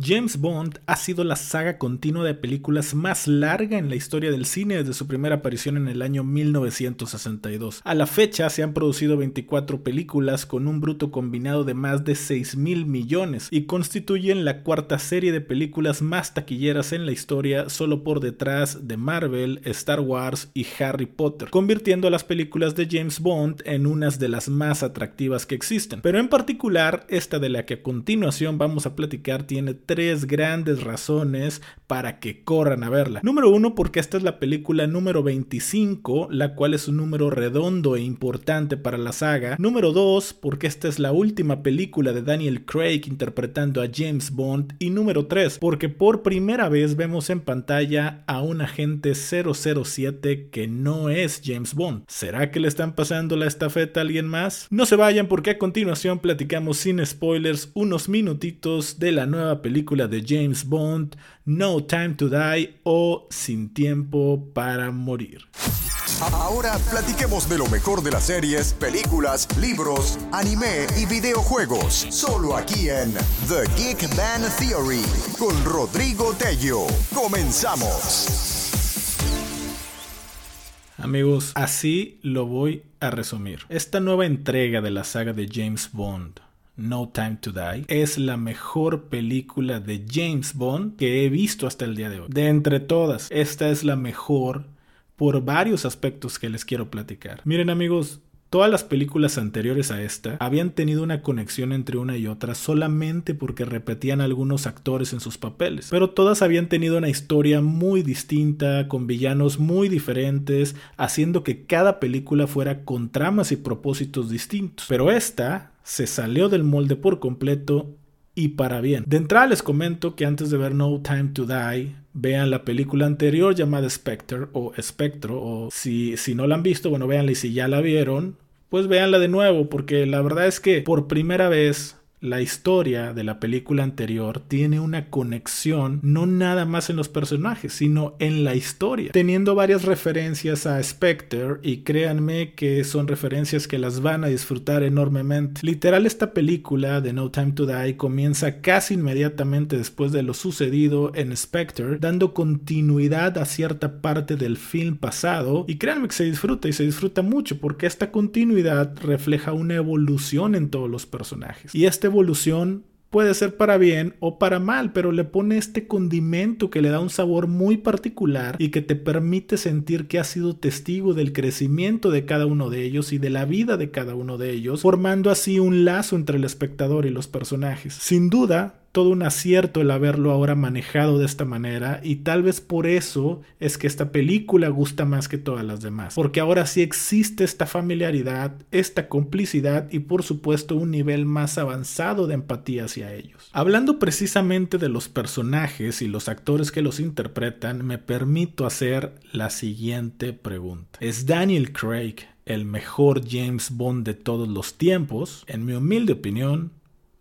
James Bond ha sido la saga continua de películas más larga en la historia del cine desde su primera aparición en el año 1962. A la fecha se han producido 24 películas con un bruto combinado de más de 6 mil millones y constituyen la cuarta serie de películas más taquilleras en la historia solo por detrás de Marvel, Star Wars y Harry Potter, convirtiendo a las películas de James Bond en unas de las más atractivas que existen. Pero en particular, esta de la que a continuación vamos a platicar tiene tres grandes razones para que corran a verla. Número uno, porque esta es la película número 25, la cual es un número redondo e importante para la saga. Número dos, porque esta es la última película de Daniel Craig interpretando a James Bond. Y número tres, porque por primera vez vemos en pantalla a un agente 007 que no es James Bond. ¿Será que le están pasando la estafeta a alguien más? No se vayan porque a continuación platicamos sin spoilers unos minutitos de la nueva película de James Bond, No Time to Die o Sin Tiempo para Morir. Ahora platiquemos de lo mejor de las series, películas, libros, anime y videojuegos. Solo aquí en The Geek Band Theory con Rodrigo Tello. Comenzamos. Amigos, así lo voy a resumir. Esta nueva entrega de la saga de James Bond no Time to Die es la mejor película de James Bond que he visto hasta el día de hoy. De entre todas, esta es la mejor por varios aspectos que les quiero platicar. Miren amigos, Todas las películas anteriores a esta habían tenido una conexión entre una y otra solamente porque repetían algunos actores en sus papeles, pero todas habían tenido una historia muy distinta, con villanos muy diferentes, haciendo que cada película fuera con tramas y propósitos distintos. Pero esta se salió del molde por completo y para bien. De entrada les comento que antes de ver No Time to Die, vean la película anterior llamada Spectre o Espectro, o si, si no la han visto, bueno, véanla y si ya la vieron, pues véanla de nuevo, porque la verdad es que por primera vez la historia de la película anterior tiene una conexión no nada más en los personajes, sino en la historia, teniendo varias referencias a Spectre y créanme que son referencias que las van a disfrutar enormemente. Literal esta película de No Time to Die comienza casi inmediatamente después de lo sucedido en Spectre, dando continuidad a cierta parte del film pasado y créanme que se disfruta y se disfruta mucho porque esta continuidad refleja una evolución en todos los personajes. Y este evolución puede ser para bien o para mal, pero le pone este condimento que le da un sabor muy particular y que te permite sentir que has sido testigo del crecimiento de cada uno de ellos y de la vida de cada uno de ellos, formando así un lazo entre el espectador y los personajes. Sin duda, todo un acierto el haberlo ahora manejado de esta manera y tal vez por eso es que esta película gusta más que todas las demás, porque ahora sí existe esta familiaridad, esta complicidad y por supuesto un nivel más avanzado de empatía hacia ellos. Hablando precisamente de los personajes y los actores que los interpretan, me permito hacer la siguiente pregunta. ¿Es Daniel Craig el mejor James Bond de todos los tiempos? En mi humilde opinión,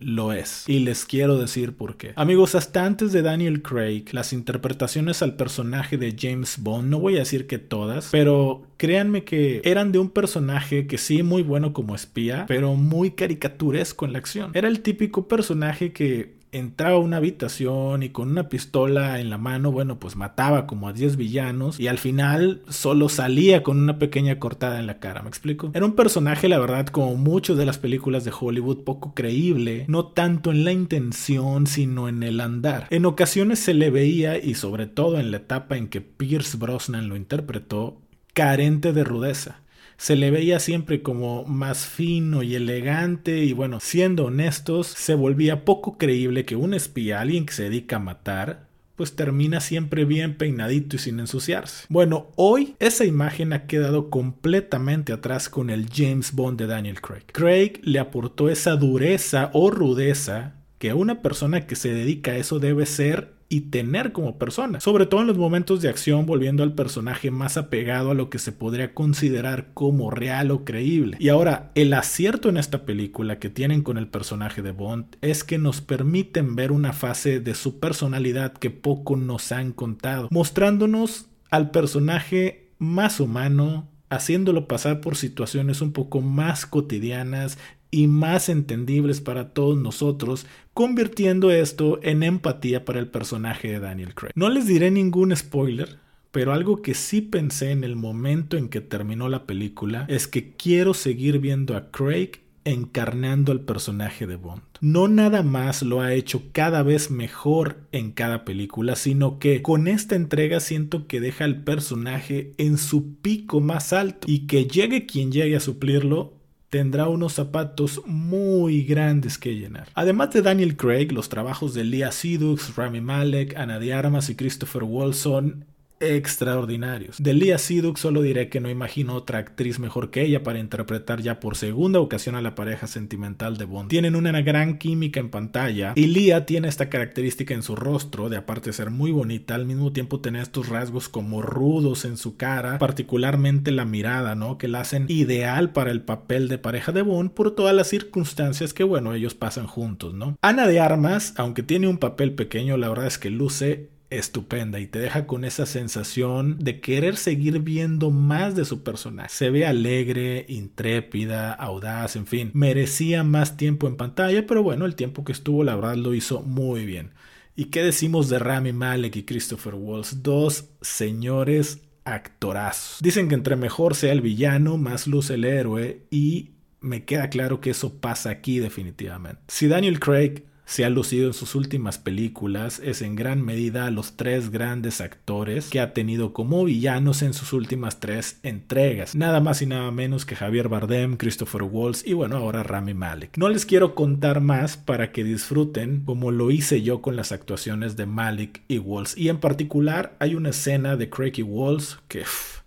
lo es. Y les quiero decir por qué. Amigos, hasta antes de Daniel Craig, las interpretaciones al personaje de James Bond, no voy a decir que todas, pero créanme que eran de un personaje que sí muy bueno como espía, pero muy caricaturesco en la acción. Era el típico personaje que entraba a una habitación y con una pistola en la mano, bueno, pues mataba como a 10 villanos y al final solo salía con una pequeña cortada en la cara, ¿me explico? Era un personaje, la verdad, como muchas de las películas de Hollywood, poco creíble, no tanto en la intención, sino en el andar. En ocasiones se le veía, y sobre todo en la etapa en que Pierce Brosnan lo interpretó, carente de rudeza se le veía siempre como más fino y elegante y bueno, siendo honestos, se volvía poco creíble que un espía, alguien que se dedica a matar, pues termina siempre bien peinadito y sin ensuciarse. Bueno, hoy esa imagen ha quedado completamente atrás con el James Bond de Daniel Craig. Craig le aportó esa dureza o rudeza que una persona que se dedica a eso debe ser y tener como persona, sobre todo en los momentos de acción volviendo al personaje más apegado a lo que se podría considerar como real o creíble. Y ahora, el acierto en esta película que tienen con el personaje de Bond es que nos permiten ver una fase de su personalidad que poco nos han contado, mostrándonos al personaje más humano, haciéndolo pasar por situaciones un poco más cotidianas, y más entendibles para todos nosotros, convirtiendo esto en empatía para el personaje de Daniel Craig. No les diré ningún spoiler, pero algo que sí pensé en el momento en que terminó la película es que quiero seguir viendo a Craig encarnando al personaje de Bond. No nada más lo ha hecho cada vez mejor en cada película, sino que con esta entrega siento que deja al personaje en su pico más alto y que llegue quien llegue a suplirlo, tendrá unos zapatos muy grandes que llenar. Además de Daniel Craig, los trabajos de Leah Sidux, Rami Malek, Ana de Armas y Christopher Wilson extraordinarios. De Leah Siduk solo diré que no imagino otra actriz mejor que ella para interpretar ya por segunda ocasión a la pareja sentimental de Bond. Tienen una gran química en pantalla y Leah tiene esta característica en su rostro de aparte ser muy bonita, al mismo tiempo tener estos rasgos como rudos en su cara, particularmente la mirada, ¿no? Que la hacen ideal para el papel de pareja de Bond por todas las circunstancias que, bueno, ellos pasan juntos, ¿no? Ana de Armas, aunque tiene un papel pequeño, la verdad es que luce estupenda y te deja con esa sensación de querer seguir viendo más de su personaje. Se ve alegre, intrépida, audaz, en fin, merecía más tiempo en pantalla, pero bueno, el tiempo que estuvo la verdad lo hizo muy bien. ¿Y qué decimos de Rami Malek y Christopher Waltz? Dos señores actorazos. Dicen que entre mejor sea el villano, más luce el héroe y me queda claro que eso pasa aquí definitivamente. Si Daniel Craig se ha lucido en sus últimas películas es en gran medida a los tres grandes actores que ha tenido como villanos en sus últimas tres entregas. Nada más y nada menos que Javier Bardem, Christopher Waltz y bueno, ahora Rami Malek. No les quiero contar más para que disfruten como lo hice yo con las actuaciones de Malek y Waltz. Y en particular hay una escena de Craig y Waltz que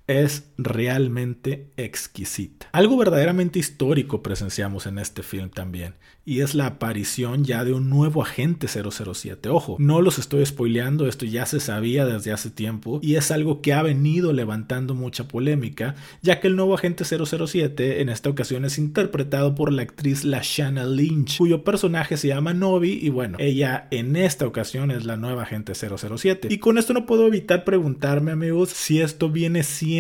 es realmente exquisita. Algo verdaderamente histórico presenciamos en este film también, y es la aparición ya de un nuevo agente 007. Ojo, no los estoy spoileando, esto ya se sabía desde hace tiempo, y es algo que ha venido levantando mucha polémica, ya que el nuevo agente 007 en esta ocasión es interpretado por la actriz Lashana Lynch, cuyo personaje se llama Novi, y bueno, ella en esta ocasión es la nueva agente 007. Y con esto no puedo evitar preguntarme, amigos, si esto viene siendo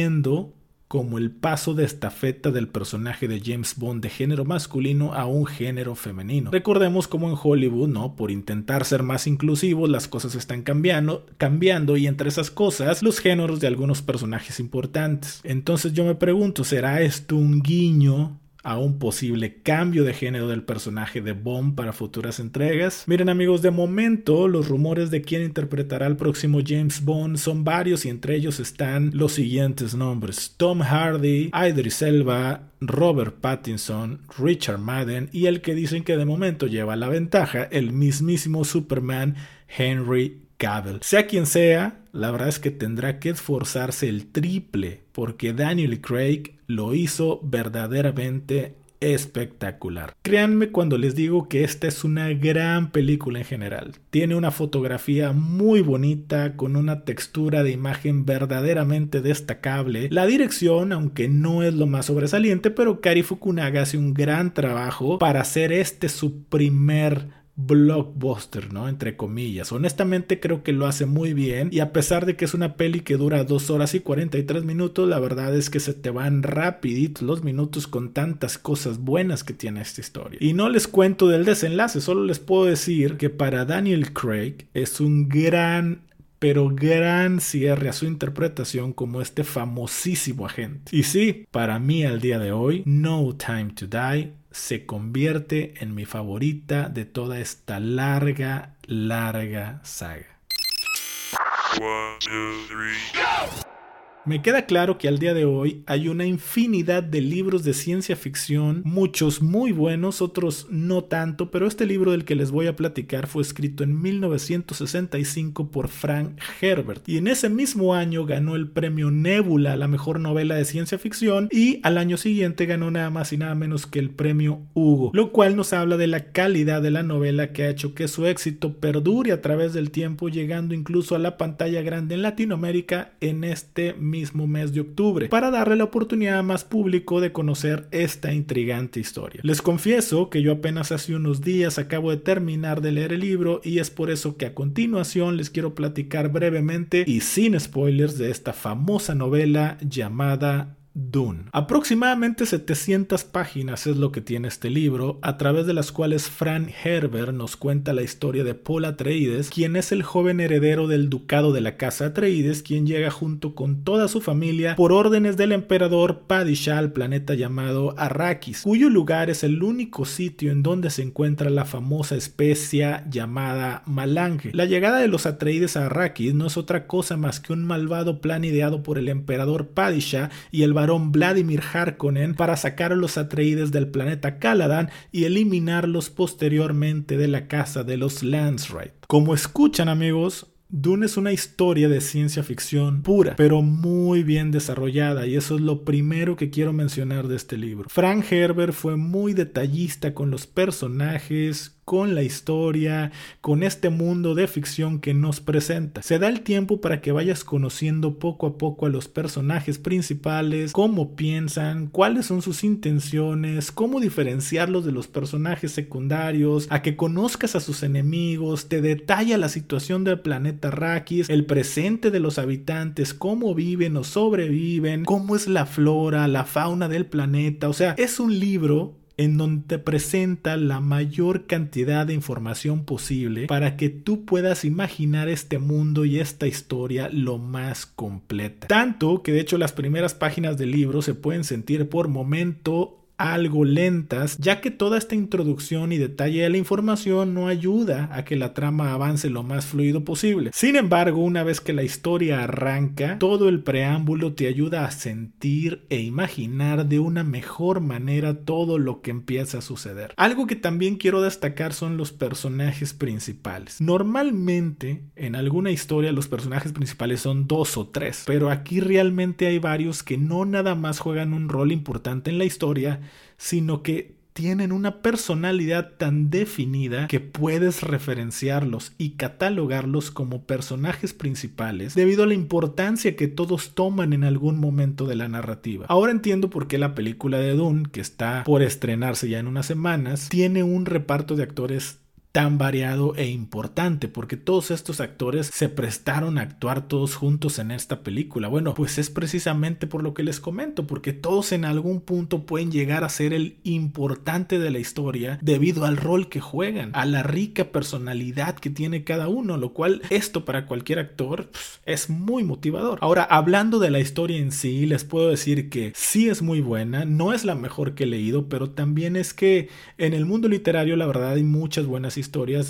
como el paso de estafeta del personaje de James Bond de género masculino a un género femenino. Recordemos como en Hollywood, ¿no? Por intentar ser más inclusivos, las cosas están cambiando, cambiando y entre esas cosas, los géneros de algunos personajes importantes. Entonces yo me pregunto, ¿será esto un guiño a un posible cambio de género del personaje de Bond para futuras entregas. Miren amigos, de momento los rumores de quién interpretará al próximo James Bond son varios y entre ellos están los siguientes nombres. Tom Hardy, Idris Elba, Robert Pattinson, Richard Madden y el que dicen que de momento lleva la ventaja, el mismísimo Superman Henry Sea quien sea, la verdad es que tendrá que esforzarse el triple porque Daniel Craig lo hizo verdaderamente espectacular. Créanme cuando les digo que esta es una gran película en general. Tiene una fotografía muy bonita, con una textura de imagen verdaderamente destacable. La dirección, aunque no es lo más sobresaliente, pero Kari Fukunaga hace un gran trabajo para hacer este su primer blockbuster, ¿no? Entre comillas. Honestamente creo que lo hace muy bien y a pesar de que es una peli que dura 2 horas y 43 minutos, la verdad es que se te van rapiditos los minutos con tantas cosas buenas que tiene esta historia. Y no les cuento del desenlace, solo les puedo decir que para Daniel Craig es un gran pero gran cierre a su interpretación como este famosísimo agente. Y sí, para mí al día de hoy, No Time to Die se convierte en mi favorita de toda esta larga, larga saga. Me queda claro que al día de hoy hay una infinidad de libros de ciencia ficción, muchos muy buenos, otros no tanto, pero este libro del que les voy a platicar fue escrito en 1965 por Frank Herbert y en ese mismo año ganó el premio Nebula la mejor novela de ciencia ficción y al año siguiente ganó nada más y nada menos que el premio Hugo, lo cual nos habla de la calidad de la novela que ha hecho que su éxito perdure a través del tiempo, llegando incluso a la pantalla grande en Latinoamérica en este mismo mes de octubre, para darle la oportunidad a más público de conocer esta intrigante historia. Les confieso que yo apenas hace unos días acabo de terminar de leer el libro y es por eso que a continuación les quiero platicar brevemente y sin spoilers de esta famosa novela llamada Dune. Aproximadamente 700 páginas es lo que tiene este libro, a través de las cuales Frank Herbert nos cuenta la historia de Paul Atreides, quien es el joven heredero del ducado de la casa Atreides, quien llega junto con toda su familia por órdenes del emperador Padishah al planeta llamado Arrakis, cuyo lugar es el único sitio en donde se encuentra la famosa especia llamada Malange. La llegada de los Atreides a Arrakis no es otra cosa más que un malvado plan ideado por el emperador Padishah y el varón Vladimir Harkonnen para sacar a los Atreides del planeta Caladan y eliminarlos posteriormente de la casa de los Lansright. Como escuchan amigos, Dune es una historia de ciencia ficción pura, pero muy bien desarrollada y eso es lo primero que quiero mencionar de este libro. Frank Herbert fue muy detallista con los personajes, con la historia, con este mundo de ficción que nos presenta. Se da el tiempo para que vayas conociendo poco a poco a los personajes principales, cómo piensan, cuáles son sus intenciones, cómo diferenciarlos de los personajes secundarios, a que conozcas a sus enemigos, te detalla la situación del planeta Arrakis, el presente de los habitantes, cómo viven o sobreviven, cómo es la flora, la fauna del planeta, o sea, es un libro en donde te presenta la mayor cantidad de información posible para que tú puedas imaginar este mundo y esta historia lo más completa. Tanto que de hecho las primeras páginas del libro se pueden sentir por momento algo lentas, ya que toda esta introducción y detalle de la información no ayuda a que la trama avance lo más fluido posible. Sin embargo, una vez que la historia arranca, todo el preámbulo te ayuda a sentir e imaginar de una mejor manera todo lo que empieza a suceder. Algo que también quiero destacar son los personajes principales. Normalmente, en alguna historia los personajes principales son dos o tres, pero aquí realmente hay varios que no nada más juegan un rol importante en la historia, sino que tienen una personalidad tan definida que puedes referenciarlos y catalogarlos como personajes principales debido a la importancia que todos toman en algún momento de la narrativa. Ahora entiendo por qué la película de Dune, que está por estrenarse ya en unas semanas, tiene un reparto de actores tan variado e importante porque todos estos actores se prestaron a actuar todos juntos en esta película. Bueno, pues es precisamente por lo que les comento, porque todos en algún punto pueden llegar a ser el importante de la historia debido al rol que juegan, a la rica personalidad que tiene cada uno, lo cual esto para cualquier actor pues, es muy motivador. Ahora, hablando de la historia en sí, les puedo decir que sí es muy buena, no es la mejor que he leído, pero también es que en el mundo literario la verdad hay muchas buenas historias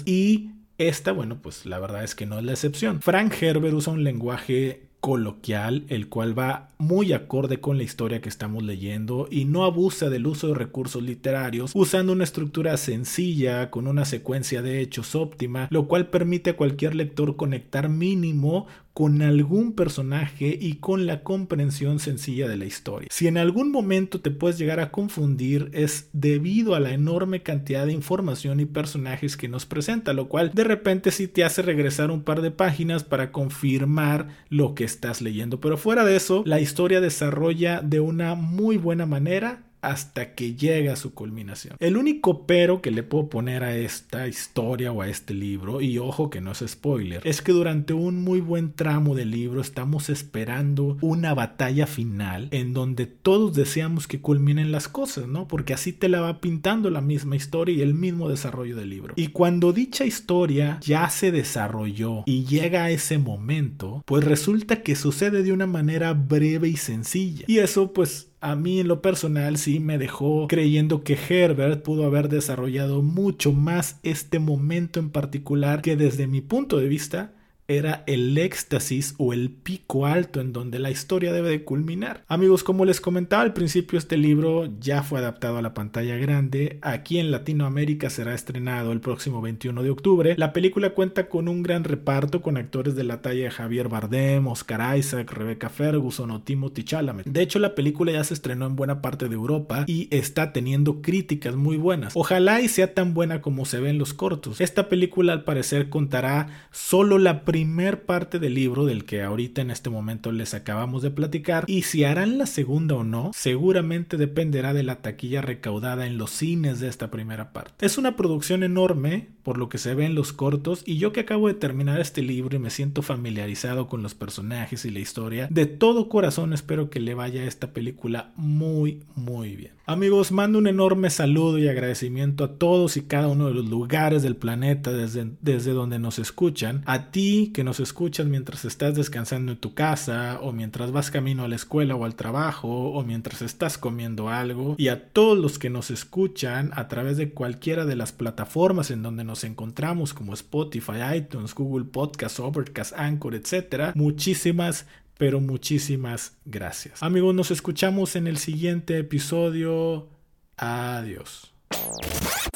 y esta, bueno, pues la verdad es que no es la excepción. Frank Herbert usa un lenguaje coloquial, el cual va muy acorde con la historia que estamos leyendo y no abusa del uso de recursos literarios, usando una estructura sencilla con una secuencia de hechos óptima, lo cual permite a cualquier lector conectar mínimo con algún personaje y con la comprensión sencilla de la historia. Si en algún momento te puedes llegar a confundir es debido a la enorme cantidad de información y personajes que nos presenta, lo cual de repente sí te hace regresar un par de páginas para confirmar lo que estás leyendo. Pero fuera de eso, la historia desarrolla de una muy buena manera hasta que llega a su culminación. El único pero que le puedo poner a esta historia o a este libro, y ojo que no es spoiler, es que durante un muy buen tramo del libro estamos esperando una batalla final en donde todos deseamos que culminen las cosas, ¿no? Porque así te la va pintando la misma historia y el mismo desarrollo del libro. Y cuando dicha historia ya se desarrolló y llega a ese momento, pues resulta que sucede de una manera breve y sencilla. Y eso pues a mí en lo personal sí me dejó creyendo que Herbert pudo haber desarrollado mucho más este momento en particular que desde mi punto de vista era el éxtasis o el pico alto en donde la historia debe de culminar. Amigos, como les comentaba al principio, este libro ya fue adaptado a la pantalla grande. Aquí en Latinoamérica será estrenado el próximo 21 de octubre. La película cuenta con un gran reparto con actores de la talla de Javier Bardem, Oscar Isaac, Rebecca Ferguson o Timothy Chalamet. De hecho, la película ya se estrenó en buena parte de Europa y está teniendo críticas muy buenas. Ojalá y sea tan buena como se ve en los cortos. Esta película al parecer contará solo la primera primer parte del libro del que ahorita en este momento les acabamos de platicar y si harán la segunda o no seguramente dependerá de la taquilla recaudada en los cines de esta primera parte. Es una producción enorme por lo que se ve en los cortos, y yo que acabo de terminar este libro y me siento familiarizado con los personajes y la historia, de todo corazón espero que le vaya esta película muy, muy bien. Amigos, mando un enorme saludo y agradecimiento a todos y cada uno de los lugares del planeta desde, desde donde nos escuchan. A ti que nos escuchas mientras estás descansando en tu casa o mientras vas camino a la escuela o al trabajo o mientras estás comiendo algo. Y a todos los que nos escuchan a través de cualquiera de las plataformas en donde nos encontramos como Spotify, iTunes, Google Podcast, Overcast, Anchor, etc. Muchísimas pero muchísimas gracias. Amigos, nos escuchamos en el siguiente episodio. Adiós.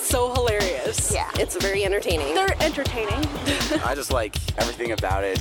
So hilarious. Yeah, it's very entertaining. They're entertaining. I just like everything about it.